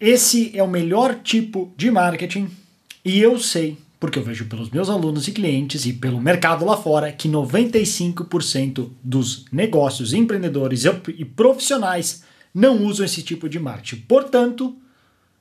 Esse é o melhor tipo de marketing e eu sei, porque eu vejo pelos meus alunos e clientes e pelo mercado lá fora, que 95% dos negócios, empreendedores e profissionais não usam esse tipo de marketing. Portanto,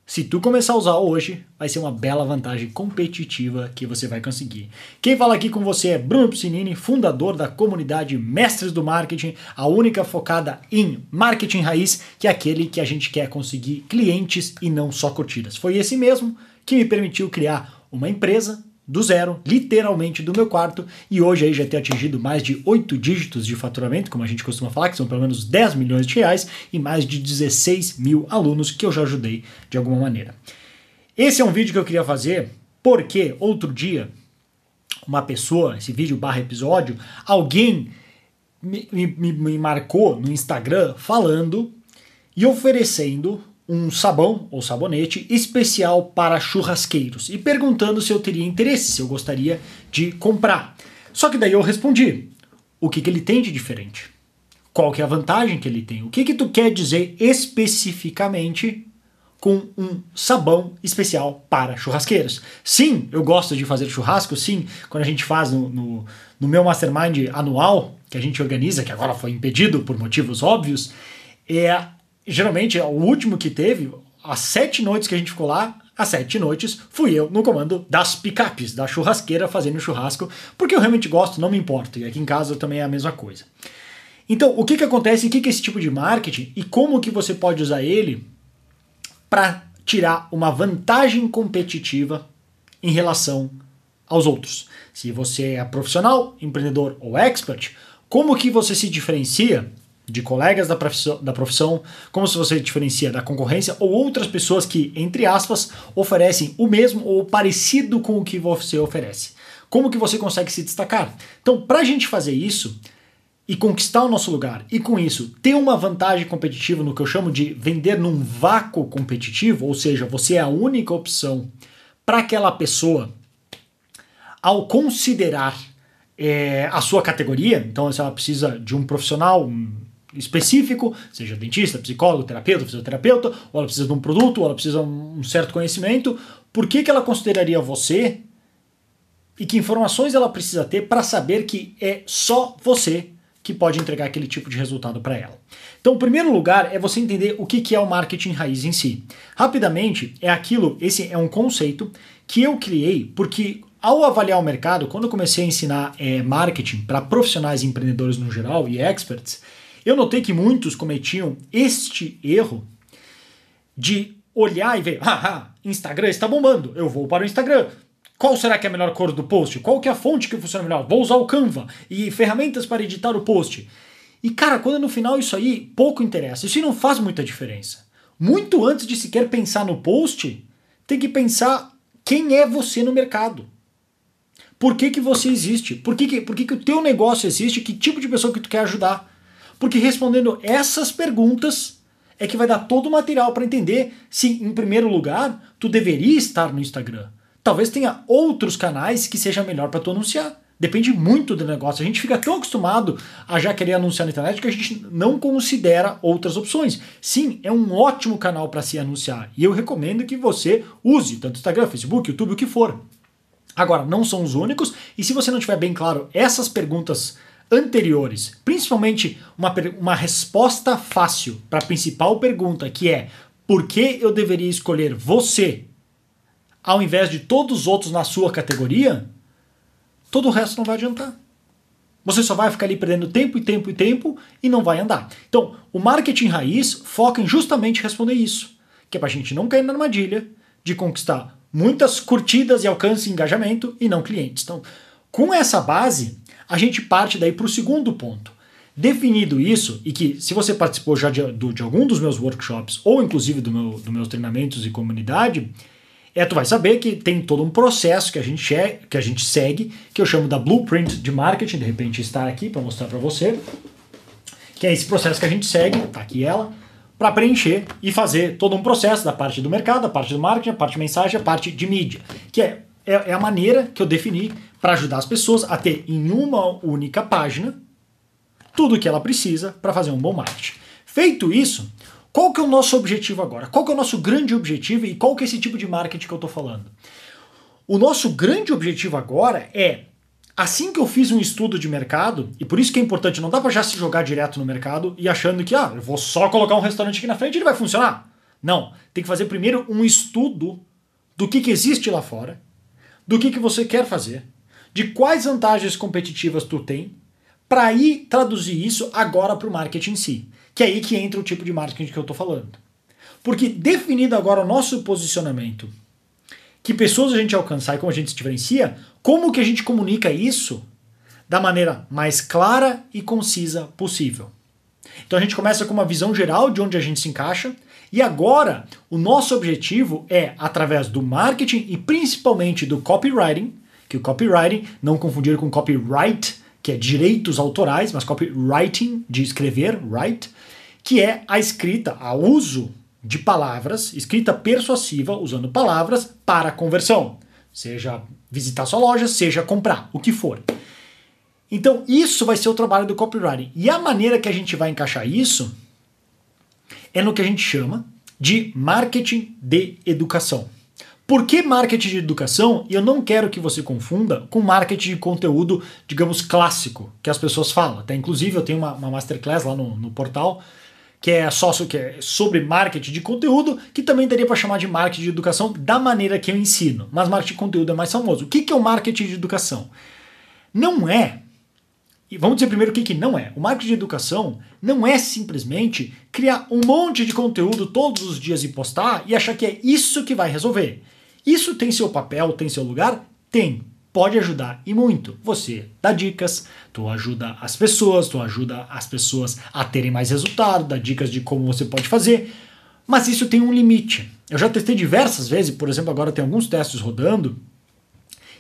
se tu começar a usar hoje, vai ser uma bela vantagem competitiva que você vai conseguir. Quem fala aqui com você é Bruno Piscinini, fundador da comunidade Mestres do Marketing, a única focada em marketing raiz, que é aquele que a gente quer conseguir clientes e não só curtidas. Foi esse mesmo que me permitiu criar uma empresa do zero, literalmente do meu quarto, e hoje aí já ter atingido mais de 8 dígitos de faturamento, como a gente costuma falar, que são pelo menos 10 milhões de reais, e mais de 16 mil alunos que eu já ajudei de alguma maneira. Esse é um vídeo que eu queria fazer porque outro dia, uma pessoa, esse vídeo barra episódio, alguém me, me, me marcou no Instagram falando e oferecendo um sabão ou sabonete especial para churrasqueiros e perguntando se eu teria interesse, se eu gostaria de comprar. Só que daí eu respondi: o que, que ele tem de diferente? Qual que é a vantagem que ele tem? O que, que tu quer dizer especificamente com um sabão especial para churrasqueiros. Sim, eu gosto de fazer churrasco, sim, quando a gente faz no, no, no, meu mastermind anual, que a gente organiza, que agora foi impedido por motivos óbvios, é geralmente, o último que teve, as sete noites que a gente ficou lá, as sete noites, fui eu no comando das picapes, da churrasqueira fazendo churrasco, porque eu realmente gosto, não me importa. E aqui em casa também é a mesma coisa. Então, o que, que acontece? O que, que é esse tipo de marketing e como que você pode usar ele para tirar uma vantagem competitiva em relação aos outros? Se você é profissional, empreendedor ou expert, como que você se diferencia de colegas da profissão, da profissão, como se você diferencia da concorrência ou outras pessoas que, entre aspas, oferecem o mesmo ou parecido com o que você oferece. Como que você consegue se destacar? Então, para a gente fazer isso e conquistar o nosso lugar, e com isso ter uma vantagem competitiva no que eu chamo de vender num vácuo competitivo, ou seja, você é a única opção para aquela pessoa ao considerar é, a sua categoria, então se ela precisa de um profissional, um específico, seja dentista, psicólogo, terapeuta, fisioterapeuta, ou ela precisa de um produto, ou ela precisa de um certo conhecimento, por que, que ela consideraria você e que informações ela precisa ter para saber que é só você que pode entregar aquele tipo de resultado para ela. Então, o primeiro lugar é você entender o que é o marketing raiz em si. Rapidamente, é aquilo, esse é um conceito que eu criei porque ao avaliar o mercado, quando eu comecei a ensinar é, marketing para profissionais e empreendedores no geral e experts, eu notei que muitos cometiam este erro de olhar e ver, haha, Instagram está bombando, eu vou para o Instagram. Qual será que é a melhor cor do post? Qual que é a fonte que funciona melhor? Vou usar o Canva e ferramentas para editar o post. E cara, quando no final isso aí pouco interessa, isso não faz muita diferença. Muito antes de sequer pensar no post, tem que pensar quem é você no mercado. Por que, que você existe? Por que, que, por que, que o teu negócio existe? Que tipo de pessoa que tu quer ajudar? Porque respondendo essas perguntas é que vai dar todo o material para entender se, em primeiro lugar, tu deveria estar no Instagram. Talvez tenha outros canais que seja melhor para tu anunciar. Depende muito do negócio. A gente fica tão acostumado a já querer anunciar na internet que a gente não considera outras opções. Sim, é um ótimo canal para se anunciar e eu recomendo que você use tanto Instagram, Facebook, YouTube, o que for. Agora, não são os únicos e se você não tiver bem claro essas perguntas anteriores, principalmente uma, uma resposta fácil para a principal pergunta, que é por que eu deveria escolher você ao invés de todos os outros na sua categoria, todo o resto não vai adiantar. Você só vai ficar ali perdendo tempo e tempo e tempo e não vai andar. Então, o marketing raiz foca em justamente responder isso, que é para a gente não cair na armadilha de conquistar muitas curtidas e alcance e engajamento e não clientes. Então, com essa base, a gente parte daí para o segundo ponto. Definido isso, e que se você participou já de, de algum dos meus workshops, ou inclusive do meu, dos meus treinamentos e comunidade, é tu vai saber que tem todo um processo que a gente, é, que a gente segue, que eu chamo da blueprint de marketing, de repente está aqui para mostrar para você, que é esse processo que a gente segue, tá aqui ela, para preencher e fazer todo um processo da parte do mercado, a parte do marketing, a parte de mensagem, a parte de mídia, que é, é, é a maneira que eu defini para ajudar as pessoas a ter em uma única página tudo o que ela precisa para fazer um bom marketing. Feito isso, qual que é o nosso objetivo agora? Qual que é o nosso grande objetivo e qual que é esse tipo de marketing que eu estou falando? O nosso grande objetivo agora é Assim que eu fiz um estudo de mercado, e por isso que é importante, não dá para já se jogar direto no mercado e achando que, ah, eu vou só colocar um restaurante aqui na frente e ele vai funcionar. Não, tem que fazer primeiro um estudo do que, que existe lá fora, do que, que você quer fazer, de quais vantagens competitivas tu tem, para ir traduzir isso agora para o marketing em si. Que é aí que entra o tipo de marketing que eu estou falando. Porque definido agora o nosso posicionamento, que pessoas a gente alcançar e como a gente se diferencia, como que a gente comunica isso da maneira mais clara e concisa possível? Então a gente começa com uma visão geral de onde a gente se encaixa, e agora o nosso objetivo é, através do marketing e principalmente do copywriting, que o copywriting, não confundir com copyright, que é direitos autorais, mas copywriting, de escrever, write, que é a escrita, a uso de palavras, escrita persuasiva, usando palavras para conversão. Seja visitar sua loja, seja comprar, o que for. Então, isso vai ser o trabalho do copywriting. E a maneira que a gente vai encaixar isso é no que a gente chama de marketing de educação. Por que marketing de educação? E eu não quero que você confunda com marketing de conteúdo, digamos, clássico, que as pessoas falam. Até, inclusive, eu tenho uma, uma masterclass lá no, no portal que é sócio que é sobre marketing de conteúdo, que também daria para chamar de marketing de educação da maneira que eu ensino. Mas marketing de conteúdo é mais famoso. O que, que é o marketing de educação? Não é. E vamos dizer primeiro o que, que não é. O marketing de educação não é simplesmente criar um monte de conteúdo todos os dias e postar e achar que é isso que vai resolver. Isso tem seu papel, tem seu lugar? Tem pode ajudar e muito. Você dá dicas, tu ajuda as pessoas, tu ajuda as pessoas a terem mais resultado, dá dicas de como você pode fazer, mas isso tem um limite. Eu já testei diversas vezes, por exemplo, agora tem alguns testes rodando,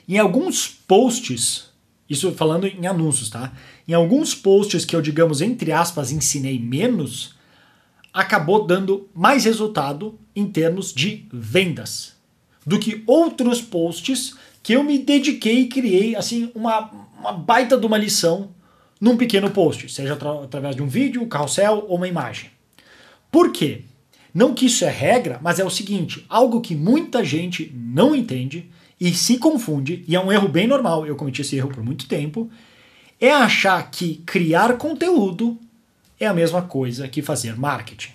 em alguns posts, isso falando em anúncios, tá? Em alguns posts que eu, digamos, entre aspas, ensinei menos, acabou dando mais resultado em termos de vendas do que outros posts que eu me dediquei e criei assim uma, uma baita de uma lição num pequeno post, seja atra através de um vídeo, um carrossel ou uma imagem. Por quê? Não que isso é regra, mas é o seguinte: algo que muita gente não entende e se confunde, e é um erro bem normal, eu cometi esse erro por muito tempo, é achar que criar conteúdo é a mesma coisa que fazer marketing.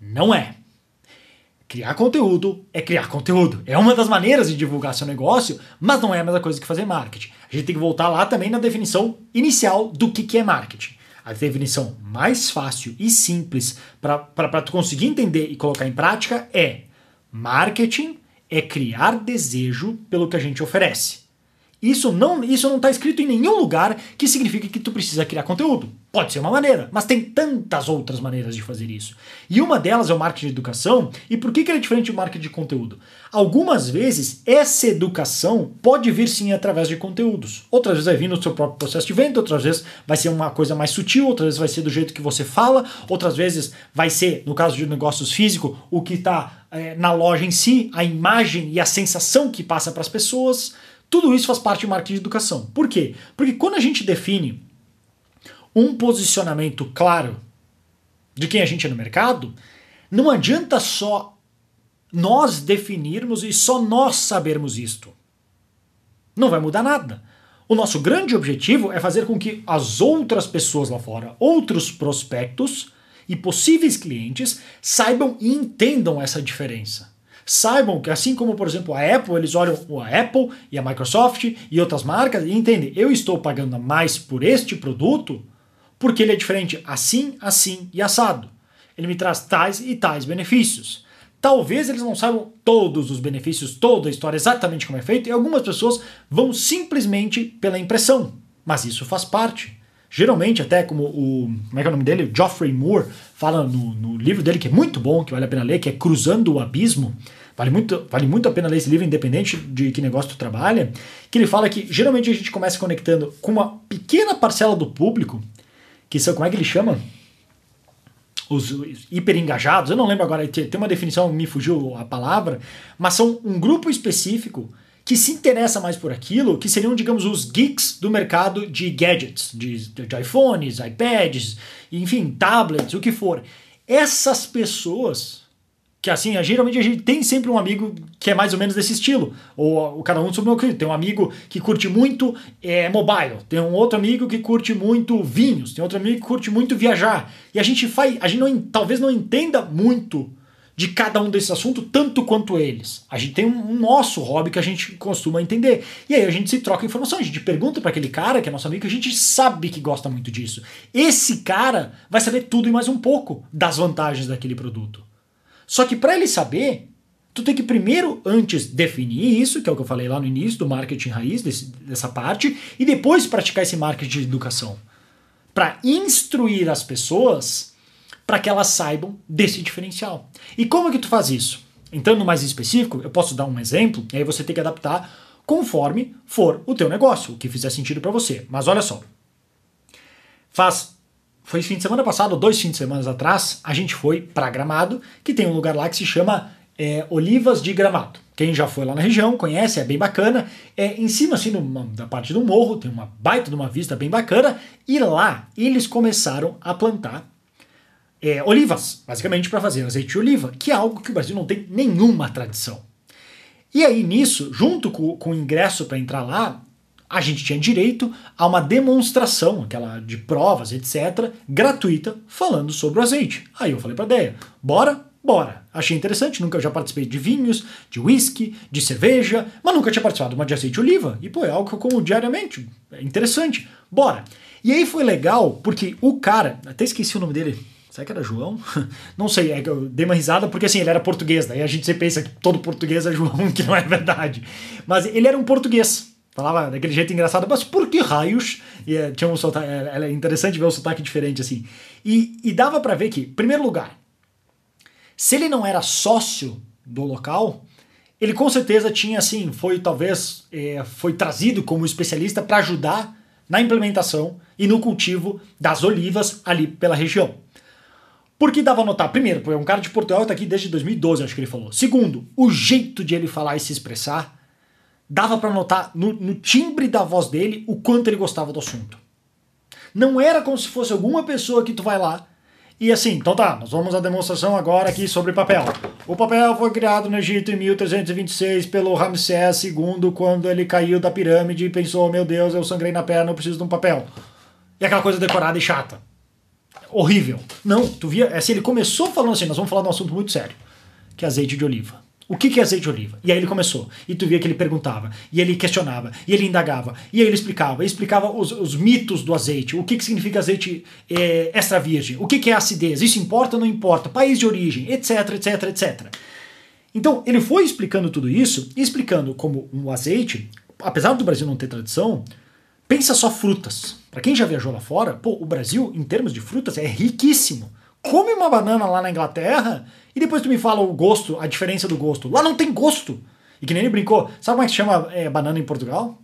Não é. Criar conteúdo é criar conteúdo. É uma das maneiras de divulgar seu negócio, mas não é a mesma coisa que fazer marketing. A gente tem que voltar lá também na definição inicial do que, que é marketing. A definição mais fácil e simples para tu conseguir entender e colocar em prática é: marketing é criar desejo pelo que a gente oferece. Isso não isso não está escrito em nenhum lugar que significa que tu precisa criar conteúdo. Pode ser uma maneira, mas tem tantas outras maneiras de fazer isso. E uma delas é o marketing de educação. E por que, que ele é diferente do marketing de conteúdo? Algumas vezes essa educação pode vir sim através de conteúdos. Outras vezes vai vir no seu próprio processo de venda, outras vezes vai ser uma coisa mais sutil, outras vezes vai ser do jeito que você fala, outras vezes vai ser, no caso de negócios físicos, o que está é, na loja em si, a imagem e a sensação que passa para as pessoas. Tudo isso faz parte do marketing de educação. Por quê? Porque quando a gente define um posicionamento claro de quem a gente é no mercado, não adianta só nós definirmos e só nós sabermos isto. Não vai mudar nada. O nosso grande objetivo é fazer com que as outras pessoas lá fora, outros prospectos e possíveis clientes saibam e entendam essa diferença saibam que assim como, por exemplo, a Apple, eles olham a Apple e a Microsoft e outras marcas e entendem, eu estou pagando mais por este produto porque ele é diferente assim, assim e assado. Ele me traz tais e tais benefícios. Talvez eles não saibam todos os benefícios, toda a história exatamente como é feito, e algumas pessoas vão simplesmente pela impressão. Mas isso faz parte. Geralmente, até como o. Como é que é o nome dele? O Geoffrey Moore fala no, no, livro dele, que é muito bom, que vale a pena ler, que é Cruzando o Abismo. Vale muito, vale muito a pena ler esse livro, independente de que negócio tu trabalha. Que ele fala que geralmente a gente começa conectando com uma pequena parcela do público, que são, como é que ele chama? Os hiper engajados, eu não lembro agora, tem uma definição, me fugiu a palavra, mas são um grupo específico que se interessa mais por aquilo, que seriam, digamos, os geeks do mercado de gadgets, de, de iPhones, iPads, enfim, tablets, o que for. essas pessoas que assim, geralmente a gente tem sempre um amigo que é mais ou menos desse estilo. Ou o cada um sobre o meu Tem um amigo que curte muito é, mobile, tem um outro amigo que curte muito vinhos, tem outro amigo que curte muito viajar. E a gente faz, a gente não, talvez não entenda muito de cada um desses assuntos tanto quanto eles. A gente tem um, nosso hobby que a gente costuma entender. E aí a gente se troca informação, a gente pergunta para aquele cara que é nosso amigo que a gente sabe que gosta muito disso. Esse cara vai saber tudo e mais um pouco das vantagens daquele produto. Só que para ele saber, tu tem que primeiro, antes, definir isso, que é o que eu falei lá no início do marketing raiz, desse, dessa parte, e depois praticar esse marketing de educação. Para instruir as pessoas para que elas saibam desse diferencial. E como é que tu faz isso? Entrando mais específico, eu posso dar um exemplo, e aí você tem que adaptar conforme for o teu negócio, o que fizer sentido para você. Mas olha só. Faz foi fim de semana passado, dois fins de semana atrás, a gente foi para Gramado, que tem um lugar lá que se chama é, Olivas de Gramado. Quem já foi lá na região conhece, é bem bacana. É em cima, assim, da parte do morro, tem uma baita de uma vista bem bacana. E lá eles começaram a plantar é, olivas, basicamente para fazer azeite de oliva, que é algo que o Brasil não tem nenhuma tradição. E aí nisso, junto com, com o ingresso para entrar lá, a gente tinha direito a uma demonstração, aquela de provas, etc., gratuita, falando sobre o azeite. Aí eu falei para a Deia, bora? Bora. Achei interessante, nunca já participei de vinhos, de whisky, de cerveja, mas nunca tinha participado de uma de azeite de oliva. E pô, é algo que eu como diariamente. É interessante. Bora. E aí foi legal, porque o cara, até esqueci o nome dele, Será que era João? Não sei, é eu dei uma risada porque assim, ele era português, daí a gente sempre pensa que todo português é João, que não é verdade. Mas ele era um português. Falava daquele jeito engraçado, mas por que raios? E é, tinha um sotaque, é, é interessante ver um sotaque diferente assim. E, e dava para ver que, em primeiro lugar, se ele não era sócio do local, ele com certeza tinha assim, foi talvez é, foi trazido como especialista para ajudar na implementação e no cultivo das olivas ali pela região. Porque dava a notar, primeiro, é um cara de Portugal está aqui desde 2012, acho que ele falou. Segundo, o jeito de ele falar e se expressar dava para notar no, no, timbre da voz dele o quanto ele gostava do assunto. Não era como se fosse alguma pessoa que tu vai lá e assim, então tá, nós vamos à demonstração agora aqui sobre papel. O papel foi criado no Egito em 1326 pelo Ramsés II quando ele caiu da pirâmide e pensou, meu Deus, eu sangrei na perna, eu preciso de um papel. E aquela coisa decorada e chata. Horrível. Não, tu via, é assim, ele começou falando assim, nós vamos falar de um assunto muito sério, que é azeite de oliva. O que é azeite de oliva? E aí ele começou. E tu via que ele perguntava, e ele questionava, e ele indagava, e aí ele explicava, e explicava os, os mitos do azeite, o que, que significa azeite é, extra virgem, o que, que é acidez, isso importa ou não importa, país de origem, etc, etc, etc. Então ele foi explicando tudo isso, explicando como um azeite, apesar do Brasil não ter tradição, pensa só frutas. Para quem já viajou lá fora, pô, o Brasil, em termos de frutas, é riquíssimo. Come uma banana lá na Inglaterra e depois tu me fala o gosto, a diferença do gosto. Lá não tem gosto. E que nem ele brincou. Sabe como é que chama é, banana em Portugal?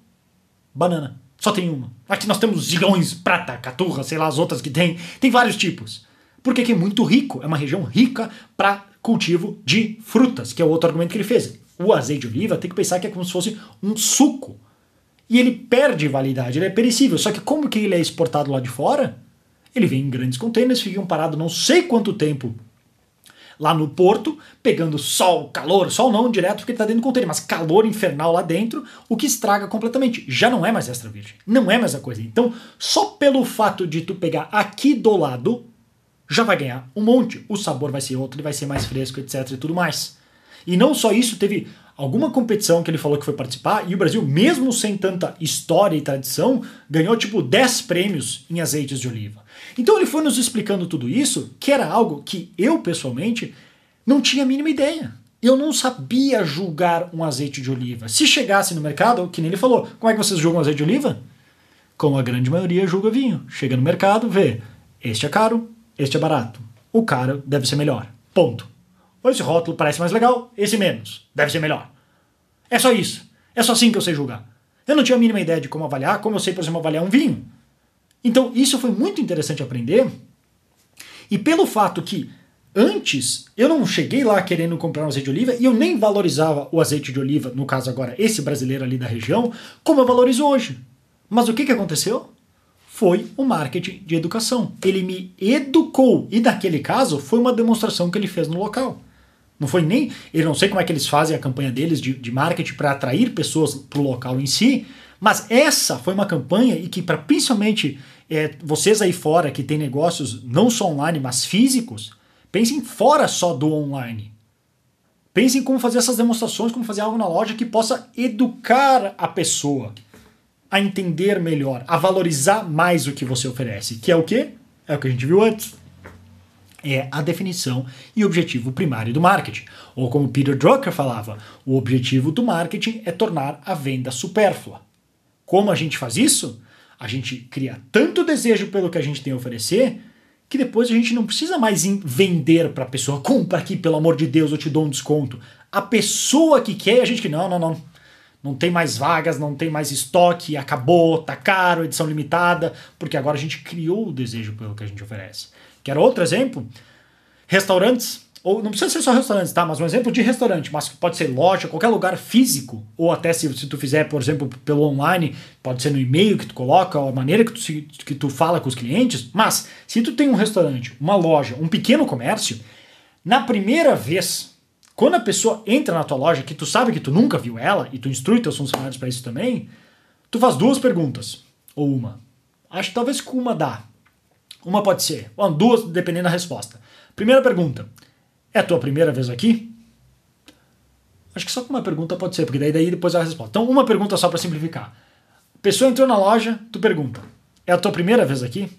Banana. Só tem uma. Aqui nós temos zilhões, prata, caturra, sei lá, as outras que tem. Tem vários tipos. Porque aqui é muito rico. É uma região rica para cultivo de frutas, que é o outro argumento que ele fez. O azeite de oliva tem que pensar que é como se fosse um suco. E ele perde validade, ele é perecível. Só que como que ele é exportado lá de fora? Ele vem em grandes contêineres, ficam parados não sei quanto tempo lá no porto, pegando sol, calor, sol não direto porque ele está dentro do container, mas calor infernal lá dentro, o que estraga completamente. Já não é mais extra virgem, não é mais a coisa. Então, só pelo fato de tu pegar aqui do lado, já vai ganhar um monte. O sabor vai ser outro, ele vai ser mais fresco, etc e tudo mais. E não só isso, teve alguma competição que ele falou que foi participar e o Brasil, mesmo sem tanta história e tradição, ganhou tipo 10 prêmios em azeites de oliva. Então ele foi nos explicando tudo isso, que era algo que eu pessoalmente não tinha a mínima ideia. Eu não sabia julgar um azeite de oliva. Se chegasse no mercado, que nem ele falou, como é que vocês julgam azeite de oliva? Como a grande maioria julga vinho. Chega no mercado, vê, este é caro, este é barato. O caro deve ser melhor. Ponto. Esse rótulo parece mais legal, esse menos. Deve ser melhor. É só isso. É só assim que eu sei julgar. Eu não tinha a mínima ideia de como avaliar, como eu sei, por exemplo, avaliar um vinho. Então, isso foi muito interessante aprender. E pelo fato que antes eu não cheguei lá querendo comprar um azeite de oliva e eu nem valorizava o azeite de oliva, no caso agora esse brasileiro ali da região, como eu valorizo hoje. Mas o que, que aconteceu? foi o marketing de educação. Ele me educou. E naquele caso, foi uma demonstração que ele fez no local. Não foi nem. Eu não sei como é que eles fazem a campanha deles de, de marketing para atrair pessoas para o local em si, mas essa foi uma campanha e que, para principalmente é, vocês aí fora que tem negócios não só online, mas físicos, pensem fora só do online. Pensem como fazer essas demonstrações, como fazer algo na loja que possa educar a pessoa a entender melhor, a valorizar mais o que você oferece, que é o que? É o que a gente viu antes é a definição e objetivo primário do marketing. Ou como Peter Drucker falava, o objetivo do marketing é tornar a venda supérflua. Como a gente faz isso? A gente cria tanto desejo pelo que a gente tem a oferecer que depois a gente não precisa mais vender para a pessoa, compra aqui, pelo amor de Deus, eu te dou um desconto. A pessoa que quer, a gente que não, não, não. Não tem mais vagas, não tem mais estoque, acabou, tá caro, edição limitada, porque agora a gente criou o desejo pelo que a gente oferece. Quer outro exemplo? Restaurantes, ou não precisa ser só restaurantes, tá? Mas um exemplo de restaurante, mas pode ser loja, qualquer lugar físico, ou até se, se tu fizer, por exemplo, pelo online, pode ser no e-mail que tu coloca, ou a maneira que tu, que tu fala com os clientes. Mas se tu tem um restaurante, uma loja, um pequeno comércio, na primeira vez, quando a pessoa entra na tua loja, que tu sabe que tu nunca viu ela, e tu instrui teus funcionários para isso também, tu faz duas perguntas, ou uma. Acho que talvez com uma dá. Uma pode ser, bom, duas, dependendo da resposta. Primeira pergunta: é a tua primeira vez aqui? Acho que só com uma pergunta pode ser, porque daí, daí depois a resposta. Então, uma pergunta só para simplificar. A pessoa entrou na loja, tu pergunta: é a tua primeira vez aqui?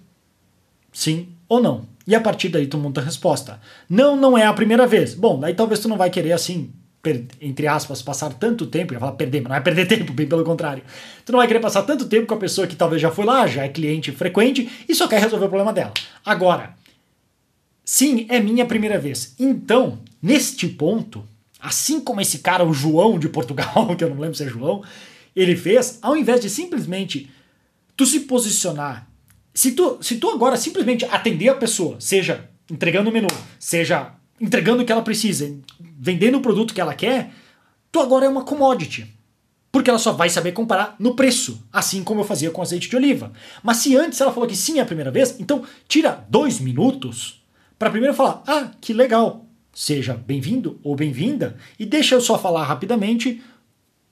Sim ou não? E a partir daí tu monta a resposta. Não, não é a primeira vez. Bom, daí talvez tu não vai querer assim entre aspas, passar tanto tempo, ia falar perder, mas não é perder tempo, bem pelo contrário. Tu não vai querer passar tanto tempo com a pessoa que talvez já foi lá, já é cliente frequente e só quer resolver o problema dela. Agora, sim, é minha primeira vez. Então, neste ponto, assim como esse cara, o João de Portugal, que eu não lembro se é João, ele fez, ao invés de simplesmente tu se posicionar, se tu, se tu agora simplesmente atender a pessoa, seja entregando o menu, seja entregando o que ela precisa, vendendo o produto que ela quer, tu agora é uma commodity. Porque ela só vai saber comparar no preço, assim como eu fazia com azeite de oliva. Mas se antes ela falou que sim é a primeira vez, então tira dois minutos para primeiro falar: ah, que legal, seja bem-vindo ou bem-vinda, e deixa eu só falar rapidamente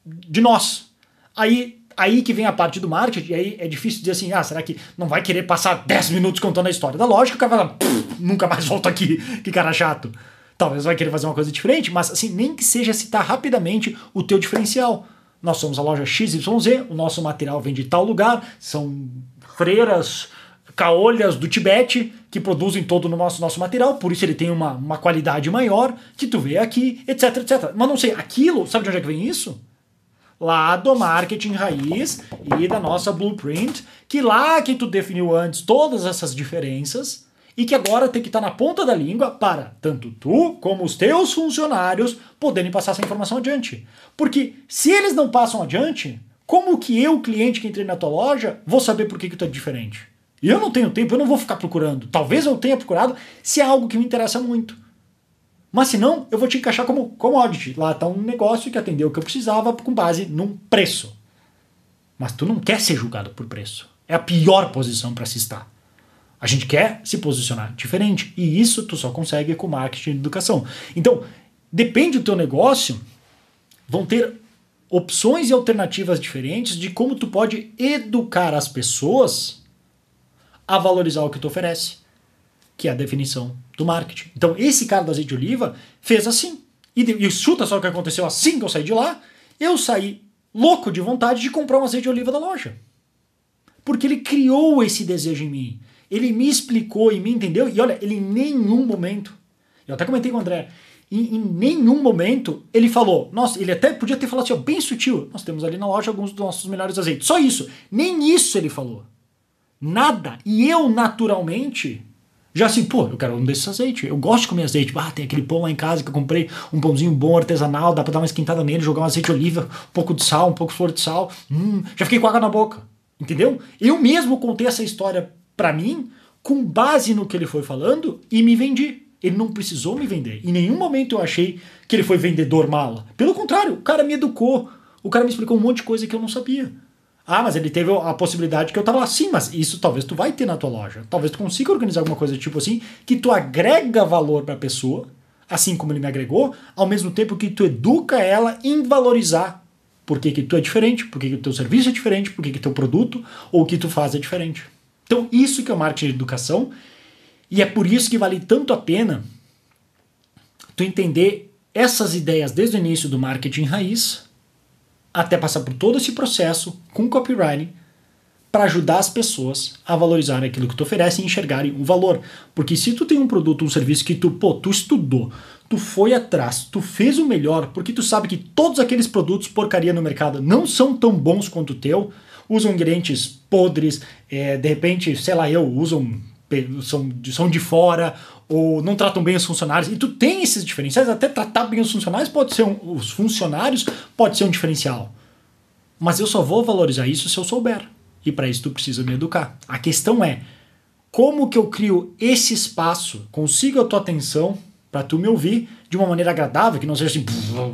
de nós. Aí aí que vem a parte do marketing, e aí é difícil dizer assim, ah, será que não vai querer passar 10 minutos contando a história da que o cara vai falar, nunca mais volto aqui, que cara chato. Talvez vai querer fazer uma coisa diferente, mas assim, nem que seja citar rapidamente o teu diferencial. Nós somos a loja XYZ, o nosso material vem de tal lugar, são freiras caolhas do Tibete que produzem todo o nosso, nosso material, por isso ele tem uma, uma qualidade maior, que tu vê aqui, etc, etc. Mas não sei, aquilo, sabe de onde é que vem isso? Lá do marketing raiz e da nossa blueprint, que lá que tu definiu antes todas essas diferenças e que agora tem que estar tá na ponta da língua para tanto tu como os teus funcionários poderem passar essa informação adiante. Porque se eles não passam adiante, como que eu, cliente que entrei na tua loja, vou saber por que, que tu é diferente? E eu não tenho tempo, eu não vou ficar procurando. Talvez eu tenha procurado se é algo que me interessa muito. Mas se não, eu vou te encaixar como commodity. Lá está um negócio que atendeu o que eu precisava com base num preço. Mas tu não quer ser julgado por preço. É a pior posição para se estar. A gente quer se posicionar diferente. E isso tu só consegue com marketing e educação. Então, depende do teu negócio, vão ter opções e alternativas diferentes de como tu pode educar as pessoas a valorizar o que tu oferece, que é a definição do marketing. Então, esse cara do azeite de oliva fez assim. E, e chuta só o que aconteceu assim que eu saí de lá. Eu saí louco de vontade de comprar um azeite de oliva da loja. Porque ele criou esse desejo em mim. Ele me explicou e me entendeu. E olha, ele em nenhum momento. Eu até comentei com o André. Em, em nenhum momento ele falou. Nossa, ele até podia ter falado assim, ó, bem sutil. Nós temos ali na loja alguns dos nossos melhores azeites. Só isso. Nem isso ele falou. Nada. E eu, naturalmente, já assim, pô, eu quero um desses azeites. Eu gosto de comer azeite. Ah, tem aquele pão lá em casa que eu comprei, um pãozinho bom, artesanal, dá pra dar uma esquentada nele, jogar um azeite de oliva, um pouco de sal, um pouco de flor de sal. Hum, já fiquei com água na boca. Entendeu? Eu mesmo contei essa história pra mim com base no que ele foi falando e me vendi. Ele não precisou me vender. Em nenhum momento eu achei que ele foi vendedor mala. Pelo contrário, o cara me educou. O cara me explicou um monte de coisa que eu não sabia. Ah, mas ele teve a possibilidade que eu tava lá. Sim, mas isso talvez tu vai ter na tua loja. Talvez tu consiga organizar alguma coisa tipo assim, que tu agrega valor para a pessoa, assim como ele me agregou, ao mesmo tempo que tu educa ela em valorizar por que, que tu é diferente, por que, que teu serviço é diferente, por que, que teu produto ou o que tu faz é diferente. Então, isso que é o marketing de educação, e é por isso que vale tanto a pena tu entender essas ideias desde o início do marketing raiz até passar por todo esse processo com copywriting para ajudar as pessoas a valorizarem aquilo que tu oferece e enxergarem o valor. Porque se tu tem um produto, um serviço que tu, pô, tu estudou, tu foi atrás, tu fez o melhor, porque tu sabe que todos aqueles produtos porcaria no mercado não são tão bons quanto o teu, usam ingredientes podres, é, de repente, sei lá, eu, usam são, são de fora ou não tratam bem os funcionários. E tu tem esses diferenciais, até tratar bem os funcionários pode ser um, os funcionários pode ser um diferencial. Mas eu só vou valorizar isso se eu souber. E para isso tu precisa me educar. A questão é como que eu crio esse espaço, consigo a tua atenção para tu me ouvir de uma maneira agradável, que não seja assim,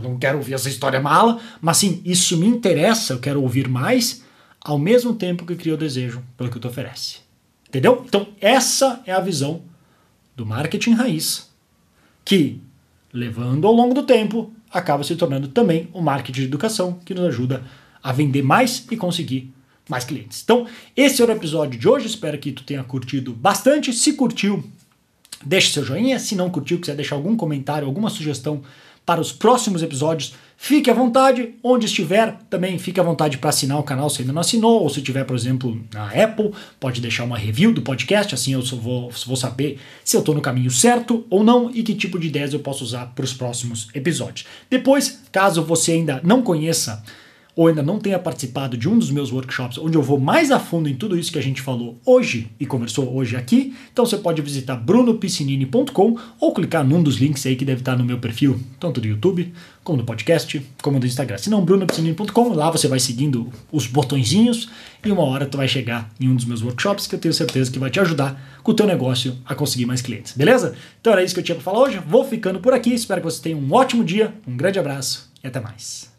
não quero ouvir essa história mala, mas sim, isso me interessa, eu quero ouvir mais, ao mesmo tempo que crio o desejo pelo que tu oferece. Entendeu? Então, essa é a visão do marketing raiz, que, levando ao longo do tempo, acaba se tornando também o marketing de educação, que nos ajuda a vender mais e conseguir mais clientes. Então, esse era o episódio de hoje. Espero que tu tenha curtido bastante. Se curtiu, deixe seu joinha. Se não curtiu, quiser deixar algum comentário, alguma sugestão para os próximos episódios, fique à vontade. Onde estiver, também fique à vontade para assinar o canal se ainda não assinou, ou se tiver, por exemplo, na Apple, pode deixar uma review do podcast, assim eu vou, vou saber se eu estou no caminho certo ou não e que tipo de ideias eu posso usar para os próximos episódios. Depois, caso você ainda não conheça ou ainda não tenha participado de um dos meus workshops, onde eu vou mais a fundo em tudo isso que a gente falou hoje e conversou hoje aqui, então você pode visitar brunopiscinini.com ou clicar num dos links aí que deve estar no meu perfil, tanto do YouTube, como do podcast, como do Instagram. Se não, brunopiscinini.com, lá você vai seguindo os botõezinhos e uma hora tu vai chegar em um dos meus workshops que eu tenho certeza que vai te ajudar com o teu negócio a conseguir mais clientes, beleza? Então era isso que eu tinha para falar hoje, vou ficando por aqui, espero que você tenha um ótimo dia, um grande abraço e até mais.